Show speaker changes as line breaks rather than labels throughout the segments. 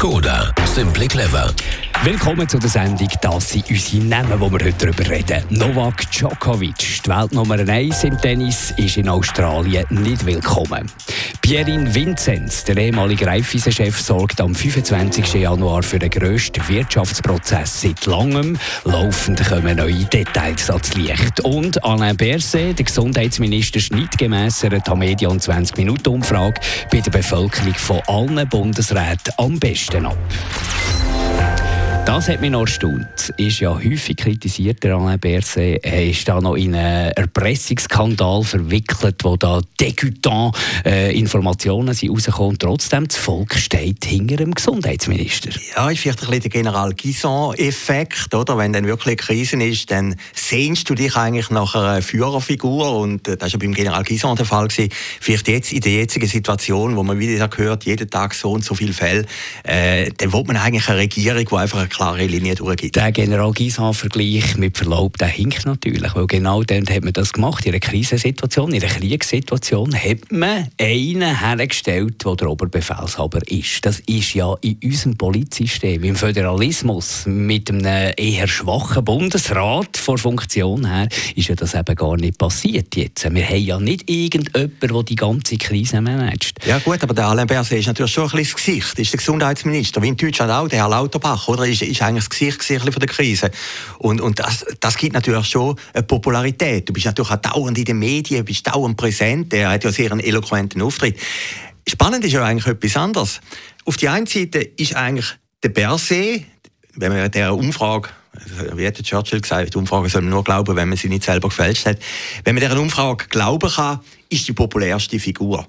Skoda. Simply clever.
Willkommen zu der Sendung «Das sind unsere Namen», wo wir heute darüber reden. Novak Djokovic, die Weltnummer 1 im Tennis, ist in Australien nicht willkommen. Pierin Vinzenz, der ehemalige Raiffeisen-Chef, sorgt am 25. Januar für den grössten Wirtschaftsprozess seit langem. Laufend kommen neue Details ans Licht. Und Alain Berset, der Gesundheitsminister, schneidet gemäss einer Tamedia- und 20-Minuten-Umfrage bei der Bevölkerung von allen Bundesräten am besten Stenop. Das hat mich noch erstaunt. Ist ja häufig kritisiert, der Alain Berset. Er ist da noch in einen Erpressungsskandal verwickelt, wo da degütant äh, Informationen sind rausgekommen. Trotzdem, das Volk steht hinter dem Gesundheitsminister.
Ja, ist vielleicht ein bisschen der General Guison-Effekt, oder? Wenn dann wirklich Krise ist, dann sehnst du dich eigentlich nach einer Führerfigur und äh, das war ja beim General Guison der Fall gewesen. Vielleicht jetzt in der jetzigen Situation, wo man wieder hört, jeden Tag so und so viele Fälle, äh, dann will man eigentlich eine Regierung, die einfach klare Linie durchgibt.
Der General Gysan-Vergleich mit Verlaub, der hinkt natürlich, weil genau dann hat man das gemacht. In einer Krisensituation, in einer Kriegssituation hat man einen hergestellt, der der Oberbefehlshaber ist. Das ist ja in unserem Polizsystem, im Föderalismus, mit einem eher schwachen Bundesrat vor Funktion her, ist ja das eben gar nicht passiert jetzt. Wir haben ja nicht irgendjemanden, der die ganze Krise managt.
Ja gut, aber der Alain Berset ist natürlich schon ein bisschen das Gesicht, ist der Gesundheitsminister, wie in Deutschland auch, der Herr Lauterbach, oder? Ist ist eigentlich das Gesicht, Gesicht von der Krise. Und, und das, das gibt natürlich schon eine Popularität. Du bist natürlich auch dauernd in den Medien, bist dauernd präsent. Er hat ja sehr einen eloquenten Auftritt. Spannend ist ja eigentlich etwas anderes. Auf die einen Seite ist eigentlich der Berset, wenn man der Umfrage wie hat Churchill gesagt, die Umfrage soll man nur glauben, wenn man sie nicht selber gefälscht hat. Wenn man dieser Umfrage glauben kann, ist die populärste Figur.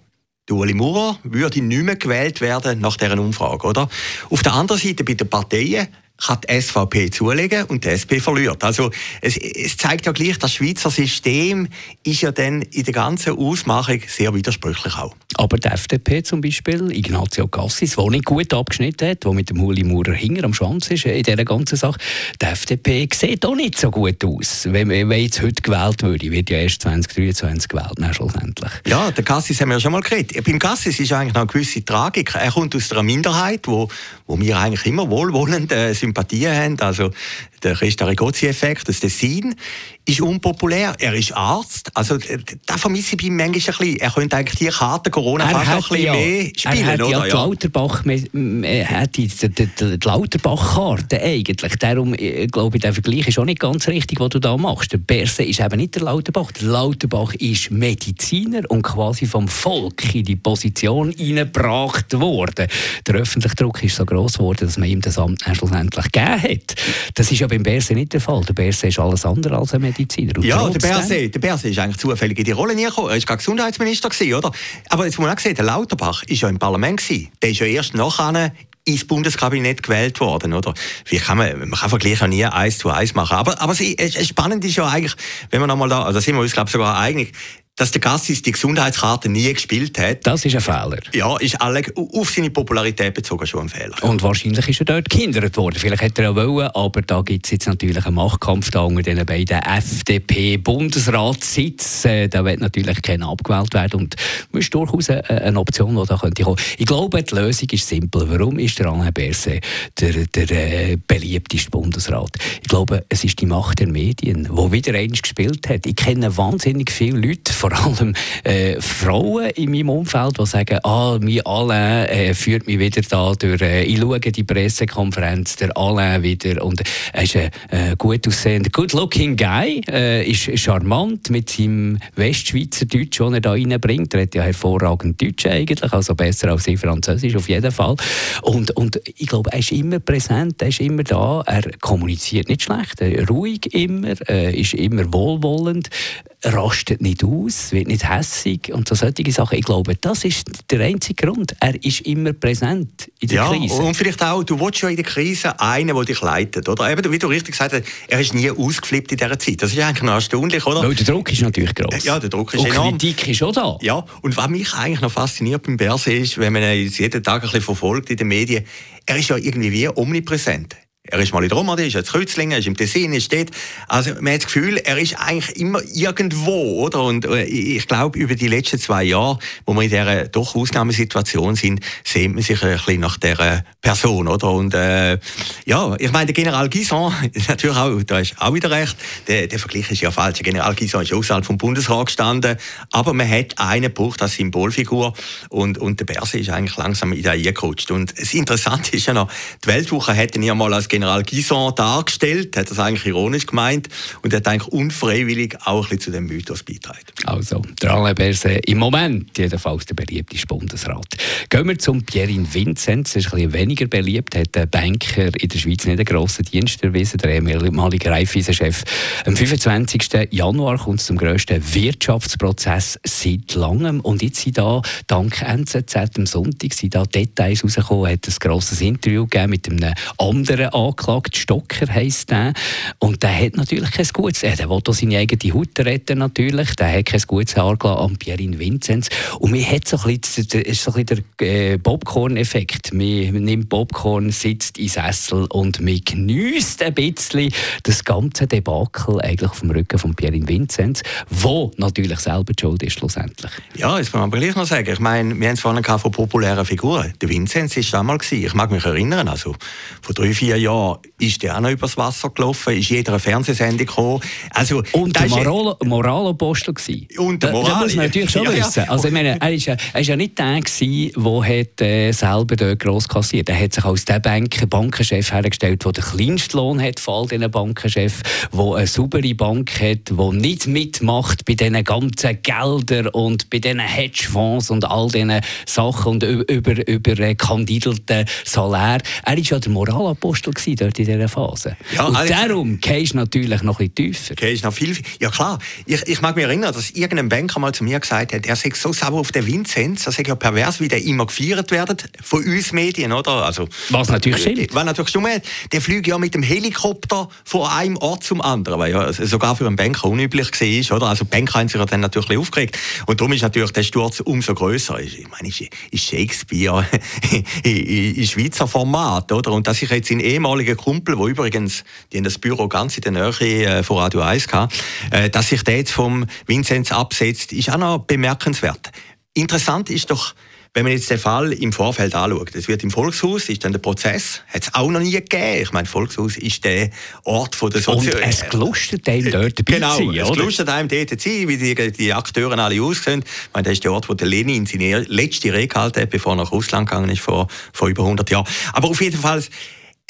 Ueli Maurer würde nicht mehr gewählt werden nach dieser Umfrage, oder? Auf der anderen Seite bei den Parteien kann die SVP zulegen und die SP verliert. Also es, es, zeigt ja gleich, das Schweizer System ist ja dann in der ganzen Ausmachung sehr widersprüchlich auch.
Aber die FDP zum Beispiel, Ignazio Cassis, der nicht gut abgeschnitten hat, der mit dem Uli Maurer hinger am Schwanz ist in dieser ganzen Sache, die FDP sieht auch nicht so gut aus. Wenn, wenn jetzt heute gewählt würde, wird ja erst 2023 gewählt, dann schlussendlich.
Ja, der Cassis haben wir ja schon mal geredet. Beim Cassis ist eigentlich noch eine gewisse Tragik. Er kommt aus einer Minderheit, wo, wo wir eigentlich immer wohlwollend äh, Sympathien haben. Also der Christa Rigozzi-Effekt, das Dessin, ist unpopulär. Er ist Arzt. Also da vermisse ich bei ihm manchmal ein bisschen. Er könnte eigentlich die Karte Corona fast ein bisschen ja, mehr spielen,
er hat
oder?
Ja, die Lauterbach, er hat die, die, die, Lauterbach-Karte eigentlich. Darum äh, glaube ich, der Vergleich ist auch nicht ganz richtig, was du da machst. Der Berse ist eben nicht der Lauterbach. Der Lauterbach ist Mediziner und quasi vom Volk in die Position hineingebracht worden. Der öffentliche Druck ist so groß geworden, dass man ihm das Amt schlussendlich gegeben hat. Das ist beim Berse nicht der Fall. Der Berse ist alles andere als ein Mediziner.
Und ja, der Berse, der Berse ist eigentlich zufällig in die Rolle gekommen. Er war Gesundheitsminister, gewesen, oder? Aber jetzt muss man auch sehen, der Lauterbach war ja im Parlament. Gewesen. Der ist ja erst nachher ins Bundeskabinett gewählt worden, oder? Wie kann man, man kann Vergleiche nie eins zu eins machen. Aber, aber es, spannend ist ja eigentlich, wenn wir nochmal da, also da sind wir uns, glaube ich, sogar einig, dass der Gassis die Gesundheitskarte nie gespielt hat.
Das ist ein Fehler.
Ja, ist alle, auf seine Popularität bezogen schon ein Fehler.
Und wahrscheinlich ist er dort gehindert worden. Vielleicht hätte er auch wollen, aber da gibt es jetzt natürlich einen Machtkampf da unter den beiden FDP-Bundesratssitzen. Äh, da wird natürlich keiner abgewählt werden und das ist durchaus eine, Option, die da könnte kommen. Ich glaube, die Lösung ist simpel. Warum ist der Alain Berset der, der äh, beliebteste Bundesrat? Ich glaube, es ist die Macht der Medien, die wieder einmal gespielt hat. Ich kenne wahnsinnig viele Leute, vor allem äh, Frauen in meinem Umfeld, die sagen, ah, mein Alain äh, führt mich wieder da durch, äh, ich schaue die Pressekonferenz, der Alain wieder und er ist ein äh, gut aussehender, good looking guy, äh, ist charmant mit seinem Westschweizer Deutsch, den er da reinbringt. Er hat ja hervorragend Deutsch eigentlich, also besser als ich Französisch auf jeden Fall. Und, und ich glaube, er ist immer präsent, er ist immer da, er kommuniziert nicht schlecht, er ruhig immer, äh, ist immer wohlwollend rastet nicht aus, wird nicht hässig und so solche Sachen. Ich glaube, das ist der einzige Grund. Er ist immer präsent in der
ja,
Krise.
und vielleicht auch, du willst ja in der Krise einen, der dich leitet, oder? Eben, wie du richtig gesagt hast, er ist nie ausgeflippt in dieser Zeit. Das ist eigentlich noch erstaunlich, oder?
Weil der Druck ist natürlich groß.
Ja, der Druck ist
und
enorm.
Kritik ist auch da.
Ja, und was mich eigentlich noch fasziniert beim Berse ist, wenn man ihn jeden Tag ein bisschen verfolgt in den Medien, er ist ja irgendwie wie omnipräsent. Er ist mal in Roma, er ist jetzt Kreuzlingen, ist im Tessin, er steht. Also man hat das Gefühl, er ist eigentlich immer irgendwo, oder? Und äh, ich glaube, über die letzten zwei Jahre, wo wir in dieser doch Ausnahmesituation sind, sehnt man sich ein bisschen nach dieser Person, oder? Und äh, ja, ich meine, der General Guison, natürlich auch, da ist auch wieder recht, der, der Vergleich ist ja falsch. Der General Guison ist außerhalb vom Bundesrat gestanden, aber man hat einen gebraucht als Symbolfigur und, und der Berse ist eigentlich langsam in da eingerutscht. Und das Interessante ist ja noch, die Weltwoche hätte ihn ja mal als General Guison dargestellt, hat das eigentlich ironisch gemeint und hat eigentlich unfreiwillig auch ein bisschen zu dem Mythos beitragen.
Also, der Alain Berset im Moment jedenfalls der beliebteste Bundesrat. Gehen wir zum Pierin Vinzenz, er ist ein bisschen weniger beliebt, hat der Banker in der Schweiz nicht einen grossen Dienst erwiesen, der ehemalige Raiffeisen-Chef. Am 25. Januar kommt es zum grössten Wirtschaftsprozess seit langem und jetzt sind da, dank NZZ am Sonntag, sind da Details rausgekommen, hat ein grosses Interview gegeben mit einem anderen angeklagt, Stocker heisst der. Und der hat natürlich kein gutes, er will auch seine eigene Haut retten natürlich, der hat kein gutes Haar an Pierin Vinzenz. Und mir hat so ein bisschen, ist so ein bisschen der äh, Popcorn-Effekt. Man nimmt Popcorn, sitzt in Sessel und man genießt ein bisschen das ganze Debakel eigentlich vom Rücken von Pierin Vinzenz, wo natürlich selber Schuld ist schlussendlich.
Ja, das muss man aber gleich noch sagen. Ich meine, wir haben es vorhin von populären Figuren. Der Vinzenz war damals, ich mag mich erinnern, also vor drei, vier Jahren ist der auch noch übers Wasser gelaufen, ist jeder Fernsehsendung gekommen. Also,
und der Moral Moralapostel
Und der Moral.
Das muss man natürlich schon ja, wissen. Ja. Also, ich meine, er ist ja, er ist ja nicht der gewesen, der hat, äh, selber dort gross kassiert. Er hat sich als der Bank Bankenchef hergestellt, der den kleinsten Lohn hat von all diesen Bankenchefs, der eine saubere Bank hat, die nicht mitmacht bei diesen ganzen Geldern und bei diesen Hedgefonds und all diesen Sachen und über, über, über äh, kandidelten Salär. Er ist ja der Moralapostel gewesen, dort in dieser Phase. Ja, und also, darum gehst du natürlich noch ein bisschen tiefer.
Gehst noch viel, ja klar. Ich, ich mag mich erinnern, dass irgendein Banker mal zu mir gesagt hat, er sei so sauer auf den Vinzenz, das sei ja pervers, wie der immer gefeiert wird von uns Medien, oder? Also,
was natürlich
stimmt. Was natürlich stimmt. Der fliegt ja mit dem Helikopter von einem Ort zum anderen, weil ja sogar für einen Banker unüblich war, oder? Also Banker haben sich ja dann natürlich aufgeregt. Und darum ist natürlich der Sturz umso größer. Ich meine, ist Shakespeare in Schweizer Format, oder? Und dass ich jetzt in ehemaliger Kumpel, wo übrigens, die in das Büro ganz in der Nähe äh, von Radio 1 hatte, äh, dass sich der jetzt vom Vinzenz absetzt, ist auch noch bemerkenswert. Interessant ist doch, wenn man jetzt den Fall im Vorfeld anschaut, es wird im Volkshaus, ist dann der Prozess, hat es auch noch nie gegeben. Ich meine, Volkshaus ist der Ort von der
Sozial... Und es gelustert einem dort dabei
genau,
sein,
es gelustert einem dort zu sein, wie die, die Akteure alle aussehen. Ich meine, das ist der Ort, wo der Lenin seine letzte Rede gehalten hat, bevor er nach Russland gegangen ist, vor, vor über 100 Jahren. Aber auf jeden Fall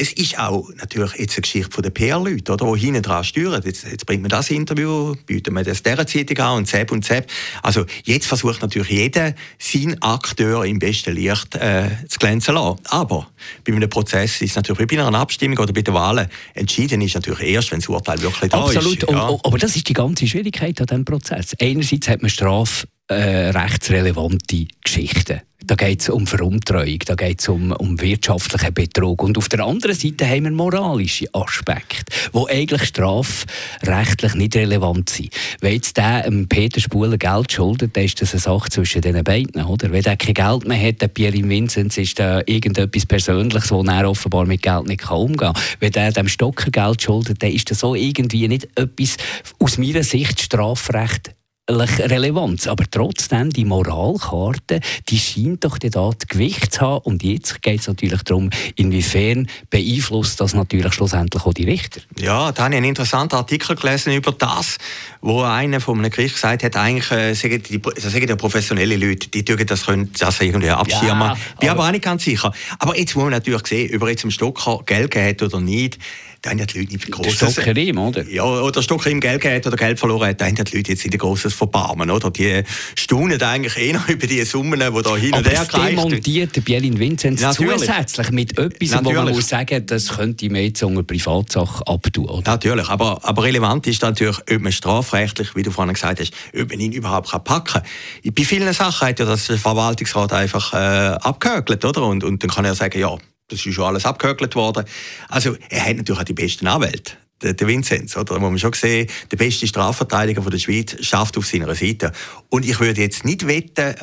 es ist auch natürlich jetzt eine Geschichte von den PR-Leuten, oder, die hinten dran steuern. Jetzt, jetzt bringt man das Interview, bietet man das dieser Zeitung an und Zeb und Zeb. Also jetzt versucht natürlich jeder, seinen Akteur im besten Licht äh, zu glänzen lassen. Aber bei einem Prozess ist es natürlich bei einer Abstimmung oder bei den Wahlen entschieden ist natürlich erst, wenn das Urteil wirklich da
Absolut.
ist.
Absolut. Ja. Aber das ist die ganze Schwierigkeit an diesem Prozess. Einerseits hat man strafrechtsrelevante äh, Geschichten. Da geht es um Veruntreuung, da geht es um, um wirtschaftlichen Betrug. Und auf der anderen Seite haben wir moralische Aspekte, die eigentlich strafrechtlich nicht relevant sind. Wenn jetzt der ähm, Peter Spuler Geld schuldet, dann ist das eine Sache zwischen den beiden. Oder? Wenn er kein Geld mehr hat, der Pierre Vinzenz, ist da irgendetwas Persönliches, wo er offenbar mit Geld nicht umgehen kann. Wenn er dem Stocker Geld schuldet, dann ist das so irgendwie nicht etwas aus meiner Sicht Strafrecht Relevanz. Aber trotzdem, die Moralkarte, die scheint doch da das Gewicht zu haben. Und jetzt geht es natürlich darum, inwiefern beeinflusst das natürlich schlussendlich auch die Richter.
Ja, da habe ich einen interessanten Artikel gelesen über das, wo einer von einem Gericht gesagt hat, eigentlich äh, sagen die, das sagen ja professionelle Leute, die dürfen das, können das irgendwie abschirmen. Ja, Bin aber auch nicht ganz sicher. Aber jetzt muss man natürlich sehen, ob er jetzt dem Stocker Geld gegeben hat oder nicht da haben ja die Leute nicht
großes... Stockerim, oder?
Ja, oder Stockerim Geld gehabt oder Geld verloren hat, da haben ja die Leute jetzt nicht ein grosses Verbarmen, oder? Die staunen eigentlich eher über die Summen, die da hin und her.
Aber demontiert Bielin Vinzenz zusätzlich mit etwas, Natürlich. wo man muss sagen, das könnte man jetzt unter Privatsache abtun, oder?
Natürlich, aber, aber relevant ist natürlich, ob man strafrechtlich, wie du vorhin gesagt hast, ob man ihn überhaupt packen kann. Bei vielen Sachen hat ja das Verwaltungsrat einfach äh, abgehökelt, oder? Und, und dann kann er sagen, ja, das ist schon alles abgehökelt worden. Also, er hat natürlich auch die besten Anwälte der, der Vinzenz, oder? Da muss man schon sehen, der beste Strafverteidiger von der Schweiz schafft auf seiner Seite. Und ich würde jetzt nicht wetten,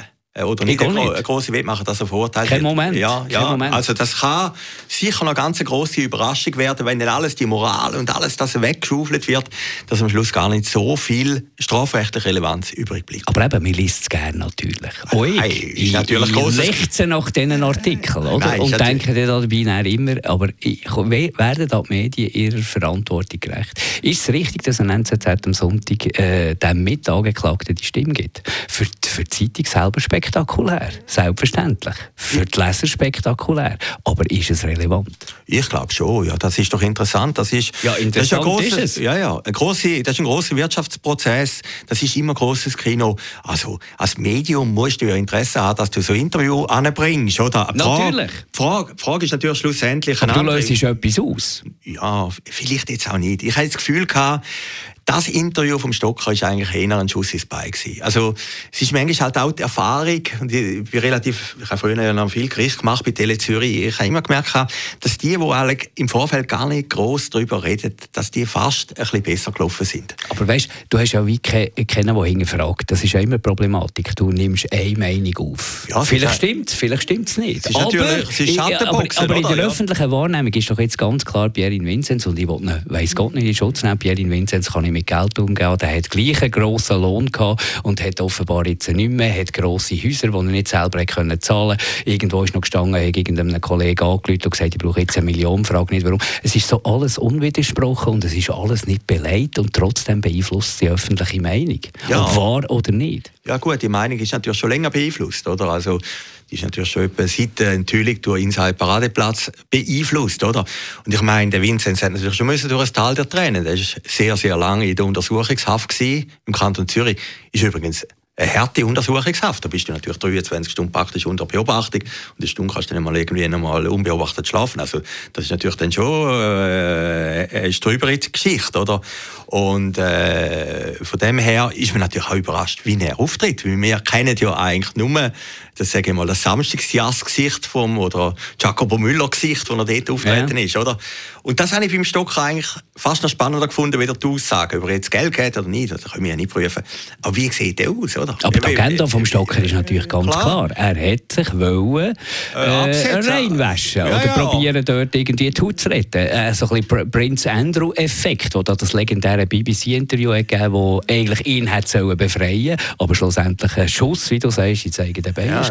oder nicht, eine, eine große Wettmacher, dass er verurteilt
Kein Moment.
Ja, ja.
Kein Moment.
Also das kann sicher eine ganz große Überraschung werden, wenn dann alles, die Moral und alles das weggeschaufelt wird, dass am Schluss gar nicht so viel strafrechtliche Relevanz übrig bleibt.
Aber eben, man liest es gerne natürlich. Auch ich, Nein,
ich, natürlich
ich lechze nach diesen Artikeln oder? Nein, und denke dabei immer, aber ich, werden da die Medien ihrer Verantwortung gerecht? Ist es richtig, dass ein NZZ am Sonntag äh, dem Mitangeklagten die Stimme gibt? Für die, für die Zeitung selber spektakulär, selbstverständlich. Für die Leser spektakulär. Aber ist es relevant?
Ich glaube schon, ja. Das ist doch interessant. Das ist,
ja, interessant das ist, ein grosser, ist
es. Ja, ja. Ein grosser, das ist ein grosser Wirtschaftsprozess. Das ist immer ein grosses Kino. Also, als Medium musst du ja Interesse haben, dass du so ein Interview anbringst, oder?
Die natürlich.
Die Frage, die Frage ist natürlich schlussendlich...
Aber du löst etwas aus.
Ja, vielleicht jetzt auch nicht. Ich hatte das Gefühl gehabt, das Interview vom Stocker ist eigentlich eher ein Schuss ins Bein gewesen. Also, es ist manchmal halt auch die Erfahrung, und ich bin relativ, ich habe früher ja noch viel Gericht gemacht bei Tele Zürich, ich habe immer gemerkt, dass die, die alle im Vorfeld gar nicht gross darüber reden, dass die fast ein bisschen besser gelaufen sind.
Aber weißt, du hast ja wie keinen, der hinterfragt. Das ist ja immer Problematik. Du nimmst eine Meinung auf. Ja, vielleicht stimmt es, vielleicht stimmt es nicht.
Es ist aber, natürlich, es ist aber,
aber in der ja. öffentlichen Wahrnehmung ist doch jetzt ganz klar Pierin Vinzenz, und ich weiss Gott nicht in Schutz nehmen, Pierin Vinzenz kann ich mit Geld umgehen. Der hat gleich einen grossen Lohn gehabt und hat offenbar jetzt nicht mehr, hat grosse Häuser, die er nicht selber können zahlen konnte. Irgendwo ist noch gestanden, hat irgendeinem Kollegen angerufen und gesagt, ich brauche jetzt eine Million, frage nicht warum. Es ist so alles unwidersprochen und es ist alles nicht beleidigt und trotzdem beeinflusst die öffentliche Meinung. Ja. Ob wahr oder nicht.
Ja gut, die Meinung ist natürlich schon länger beeinflusst, oder? Also ist natürlich schon etwa seit Enthüllung durch Inside Paradeplatz beeinflusst, oder? Und ich meine, der Vinzenz hat natürlich schon müssen durch das Tal der Tränen. Der ist sehr, sehr lange in der Untersuchungshaft gewesen, im Kanton Zürich. Ist übrigens eine harte Untersuchungshaft. Da bist du natürlich 23 Stunden praktisch unter Beobachtung und eine Stunde kannst du nicht mal irgendwie einmal unbeobachtet schlafen. Also das ist natürlich dann schon äh, eine strübere Geschichte, oder? Und äh, von dem her ist man natürlich auch überrascht, wie er auftritt. Weil wir kennen ja eigentlich nur das sage ich mal, das Samstagsjass-Gesicht vom, oder Jacobo Müller-Gesicht, wo er dort auftreten ja. ist, oder? Und das habe ich beim Stocker eigentlich fast noch spannender gefunden, wie die Aussagen, ob er jetzt Geld geht oder nicht, das können wir ja nicht prüfen. Aber wie sieht der aus, oder?
Aber die Agenda vom Stocker ist natürlich ganz klar. Er hat sich wollen, äh, äh reinwaschen ja, oder probieren dort irgendwie die Haut zu retten. Äh, so ein bisschen Prince Andrew-Effekt, wo da das legendäre BBC-Interview gegeben wo eigentlich ihn hat sollen befreien aber schlussendlich ein Schuss, wie du sagst, in eigenen Bein ja,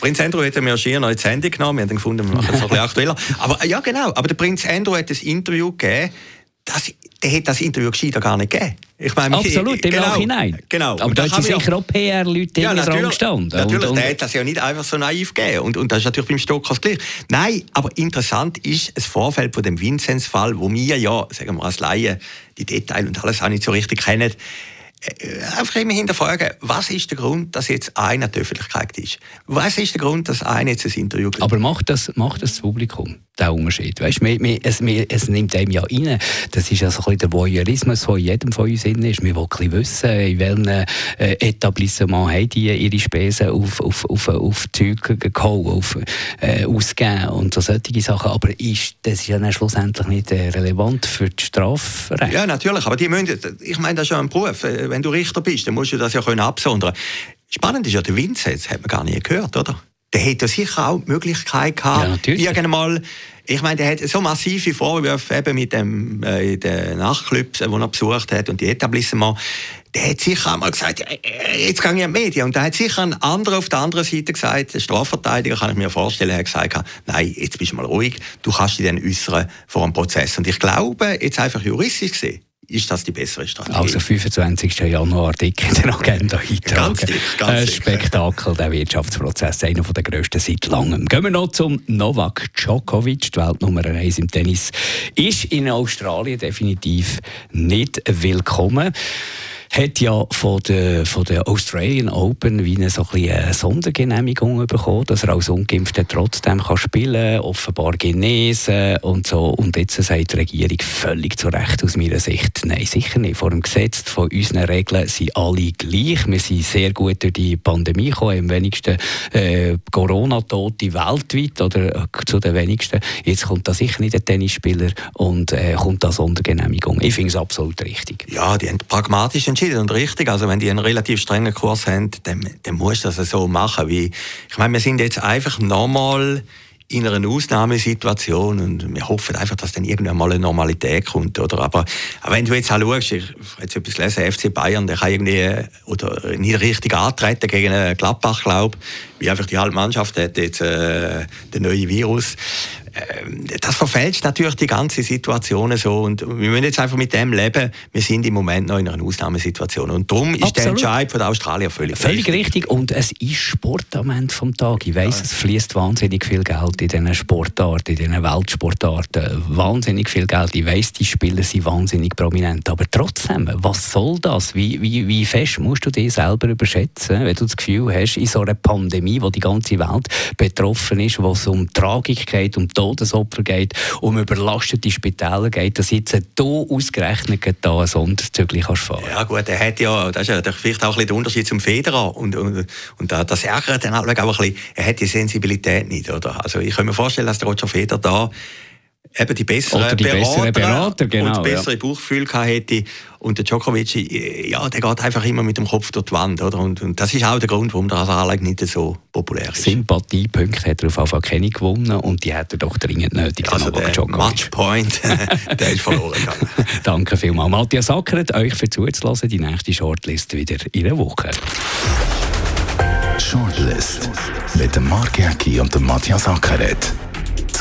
Prinz, Andrew hat mir schier noch ins Handy genommen. Wir haben gefunden, wir machen es ein bisschen aktueller. Aber ja, genau. Aber der Prinz Andrew hat ein Interview gegeben, das, der hätte das Interview gescheiter gar nicht gegeben.
Ich meine, Absolut, im genau, Nachhinein.
Genau.
Aber da sind sicher auch PR-Leute ja, dran gestanden.
Natürlich, und, und, der hat das ja nicht einfach so naiv gegeben. Und, und das ist natürlich beim Stockers gleich. Nein, aber interessant ist das Vorfeld von dem Vinzenz-Fall, wo wir ja, sagen wir als Laien, die Details und alles auch nicht so richtig kennen. Äh, einfach immer hinterfragen, was ist der Grund, dass jetzt einer die Öffentlichkeit ist? Was ist der Grund, dass einer jetzt ein Interview
gibt? Aber macht das, macht das, das Publikum? der Unterschied. Weißt, wir, wir, es, wir, es nimmt einem ja rein. Das ist ja so ein bisschen der Voyeurismus, der in jedem von uns drin ist. Wir wollen ein wissen, in welchem äh, Etablissement haben die ihre Spesen auf, auf, auf, auf Zeug geholt, auf, äh, ausgegeben und so solche Sachen. Aber ist, das ist ja dann schlussendlich nicht äh, relevant für das Strafrecht.
Ja, natürlich. Aber die müssen, ich meine, das ist ja ein Beruf. Äh, wenn du Richter bist, dann musst du das ja können absondern. Spannend ist ja der Vinzenz, hat man gar nicht gehört, oder? Der hätte sicher auch die Möglichkeit gehabt, ja, irgendwann ich meine, der hat so massive Vorwürfe eben mit dem, äh, den Nachtclubs, die er besucht hat und die Etablissements. Der hat sicher einmal gesagt, äh, äh, jetzt gehe ich in die Medien. Und da hat sicher ein anderer auf der anderen Seite gesagt, der Strafverteidiger, kann ich mir vorstellen, hat gesagt, nein, jetzt bist du mal ruhig, du kannst dich dann äußern vor einem Prozess. Und ich glaube, jetzt einfach juristisch gesehen, ist das die bessere Strategie.
Also 25. Januar dick in der Agenda eintragen.
Ganz dick, ganz
Ein. Spektakel, der Wirtschaftsprozess, einer der grössten seit langem. Gehen wir noch zum Novak Djokovic, die Weltnummer 1 im Tennis, ist in Australien definitiv nicht willkommen hat ja von der, von der Australian Open wie eine, so ein eine Sondergenehmigung bekommen, dass er als Ungeimpfter trotzdem kann spielen kann, offenbar genesen und so. Und jetzt sagt die Regierung völlig zu Recht aus meiner Sicht, nein, sicher nicht. Vor dem Gesetz von unseren Regeln sind alle gleich. Wir sind sehr gut durch die Pandemie gekommen, am wenigsten äh, Corona-Tote weltweit oder äh, zu den wenigsten. Jetzt kommt da sicher nicht der Tennisspieler und äh, kommt da Sondergenehmigung. Ich finde es absolut richtig.
Ja, die haben pragmatisch entschieden und richtig. Also wenn die einen relativ strengen Kurs haben, dann, dann musst du das so machen. Wie, ich meine, wir sind jetzt einfach nochmal in einer Ausnahmesituation und wir hoffen einfach, dass dann irgendwann mal eine Normalität kommt. Oder? Aber, aber wenn du jetzt auch schaust, ich habe jetzt etwas gelesen, FC Bayern, der kann irgendwie oder nicht richtig antreten gegen einen Gladbach, glaube wie einfach die halbe Mannschaft hat jetzt äh, den neuen Virus. Ähm, das verfälscht natürlich die ganze Situation so und wir müssen jetzt einfach mit dem leben. Wir sind im Moment noch in einer Ausnahmesituation und darum ist
Absolut.
der Entscheid von den Australier völlig,
Völlig richtig. und es ist Sport am Ende vom Tag. Ich weiss, es fließt wahnsinnig viel Geld in diesen Sportarten, in diesen Weltsportarten, wahnsinnig viel Geld. Ich weiss, die Spieler sind wahnsinnig prominent, aber trotzdem, was soll das? Wie, wie, wie fest musst du dich selber überschätzen, wenn du das Gefühl hast, in so einer Pandemie, wo die ganze Welt betroffen ist, wo es um Tragik geht, um Todesopfer geht, um überlastete Spitäler geht, dass jetzt hier ausgerechnet da ein Sonderzügel kannst fahren
Ja gut, er hat ja, das ist ja vielleicht auch ein bisschen der Unterschied zum Federer und, und, und das ärgert dann auch ein bisschen, er hat die Sensibilität nicht, oder? Also ich kann mir vorstellen, dass der Roger Federer da eben die besseren
Oder die
Berater,
besseren Berater, genau,
und bessere
ja.
Bauchgefühl gehabt hätte. Und der Djokovic, ja, der geht einfach immer mit dem Kopf durch die Wand, oder? Und, und das ist auch der Grund, warum der Anlage nicht so populär ist.
Sympathiepunkte hat er auf jeden Fall keine gewonnen und die hat er doch dringend nötig.
Also der
Djokovic.
Matchpoint, der ist verloren gegangen.
Danke vielmals. Matthias Ackert, euch für zuzulassen. Die nächste Shortlist wieder in einer Woche.
Shortlist mit dem Mark Jäcki und dem Matthias Ackeret.